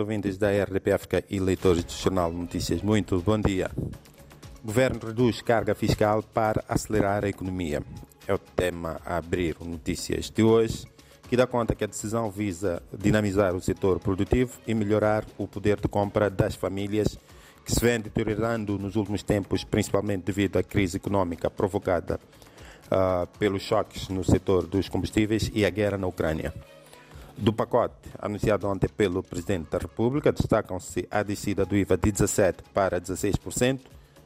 ouvintes da RDP África e leitores do Jornal Notícias, muito bom dia. O governo reduz carga fiscal para acelerar a economia. É o tema a abrir Notícias de hoje, que dá conta que a decisão visa dinamizar o setor produtivo e melhorar o poder de compra das famílias que se vem deteriorando nos últimos tempos, principalmente devido à crise econômica provocada uh, pelos choques no setor dos combustíveis e a guerra na Ucrânia. Do pacote anunciado ontem pelo Presidente da República, destacam-se a descida do IVA de 17% para 16%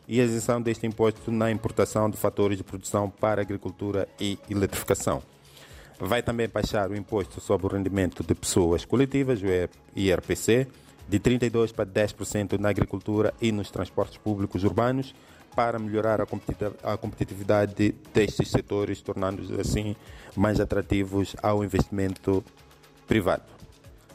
e a isenção deste imposto na importação de fatores de produção para agricultura e eletrificação. Vai também baixar o imposto sobre o rendimento de pessoas coletivas, o IRPC, de 32% para 10% na agricultura e nos transportes públicos urbanos, para melhorar a competitividade destes setores, tornando-os assim mais atrativos ao investimento privado.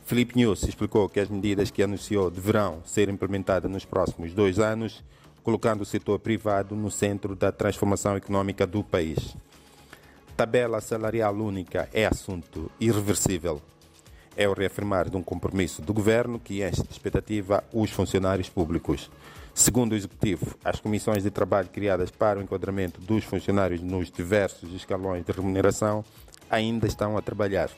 Felipe News explicou que as medidas que anunciou deverão ser implementadas nos próximos dois anos, colocando o setor privado no centro da transformação econômica do país. Tabela salarial única é assunto irreversível. É o reafirmar de um compromisso do governo que enche de expectativa os funcionários públicos. Segundo o Executivo, as comissões de trabalho criadas para o enquadramento dos funcionários nos diversos escalões de remuneração ainda estão a trabalhar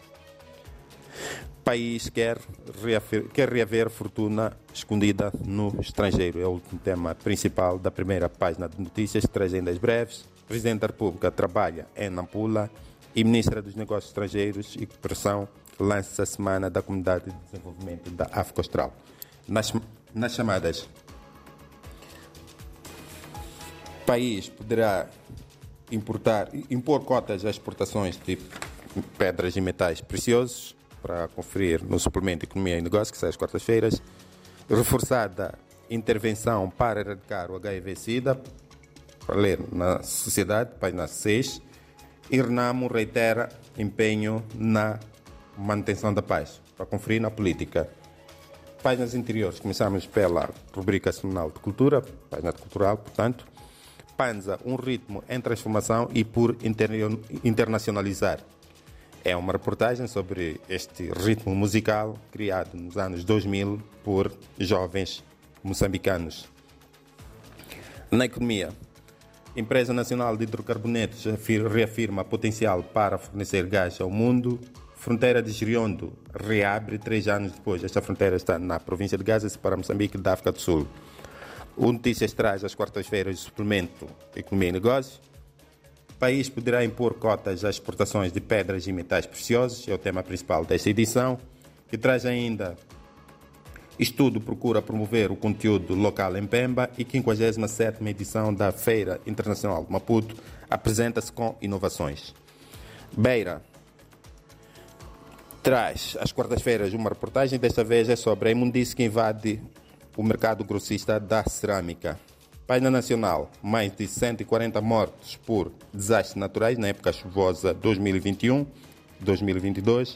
país quer, reaver, quer reaver fortuna escondida no estrangeiro. É o último tema principal da primeira página de notícias, trazendo as breves. Presidente da República trabalha em Nampula e Ministra dos Negócios Estrangeiros e Cooperação lança a Semana da Comunidade de Desenvolvimento da África Austral. Nas, nas chamadas, o país poderá importar, impor cotas às exportações de pedras e metais preciosos para conferir no suplemento Economia e Negócios, que sai às quartas-feiras. Reforçada intervenção para erradicar o HIV-Sida, para ler na sociedade, página 6. E Renamo reitera empenho na manutenção da paz, para conferir na política. Páginas interiores, começamos pela rubrica semanal de cultura, página cultural, portanto. Panza, um ritmo em transformação e por internacionalizar. É uma reportagem sobre este ritmo musical criado nos anos 2000 por jovens moçambicanos. Na economia, a Empresa Nacional de Hidrocarbonetos reafirma potencial para fornecer gás ao mundo. Fronteira de Giriondo reabre três anos depois. Esta fronteira está na província de Gaza, para Moçambique da África do Sul. O Notícias traz às quartas-feiras o suplemento Economia e Negócios país poderá impor cotas às exportações de pedras e metais preciosos, é o tema principal desta edição, que traz ainda Estudo procura promover o conteúdo local em Pemba e 57ª edição da Feira Internacional de Maputo apresenta-se com inovações. Beira traz às quartas-feiras uma reportagem, desta vez é sobre a imundice que invade o mercado grossista da cerâmica. Página Nacional, mais de 140 mortos por desastres naturais na época chuvosa 2021-2022.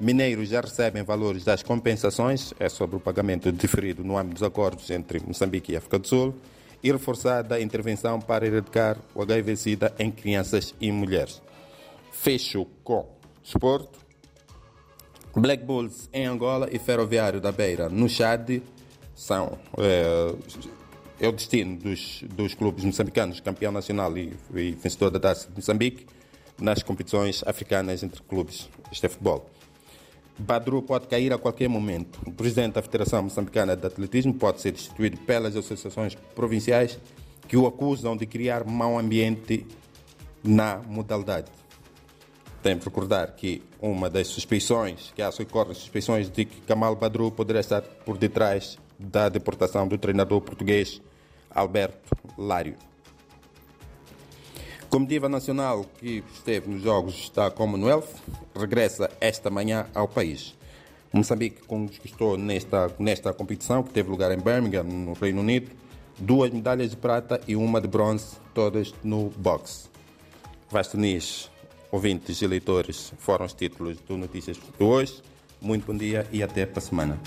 Mineiros já recebem valores das compensações, é sobre o pagamento diferido no âmbito dos acordos entre Moçambique e África do Sul, e reforçada a intervenção para erradicar o HIV-Sida em crianças e mulheres. Fecho com esporte. Black Bulls em Angola e Ferroviário da Beira no Chad são é, é o destino dos, dos clubes moçambicanos, campeão nacional e, e vencedor da taça de Moçambique, nas competições africanas entre clubes. Este é futebol. Badru pode cair a qualquer momento. O presidente da Federação Moçambicana de Atletismo pode ser destituído pelas associações provinciais que o acusam de criar mau ambiente na modalidade. Tem que recordar que uma das suspeições, que há socorrem suspeições de que Kamal Badru poderia estar por detrás da deportação do treinador português Alberto Lário. Comitiva Nacional que esteve nos Jogos da Commonwealth regressa esta manhã ao país. Moçambique conquistou nesta, nesta competição, que teve lugar em Birmingham, no Reino Unido, duas medalhas de prata e uma de bronze, todas no boxe. Vasto Nis, ouvintes e leitores, foram os títulos do Notícias de hoje. Muito bom dia e até para a semana.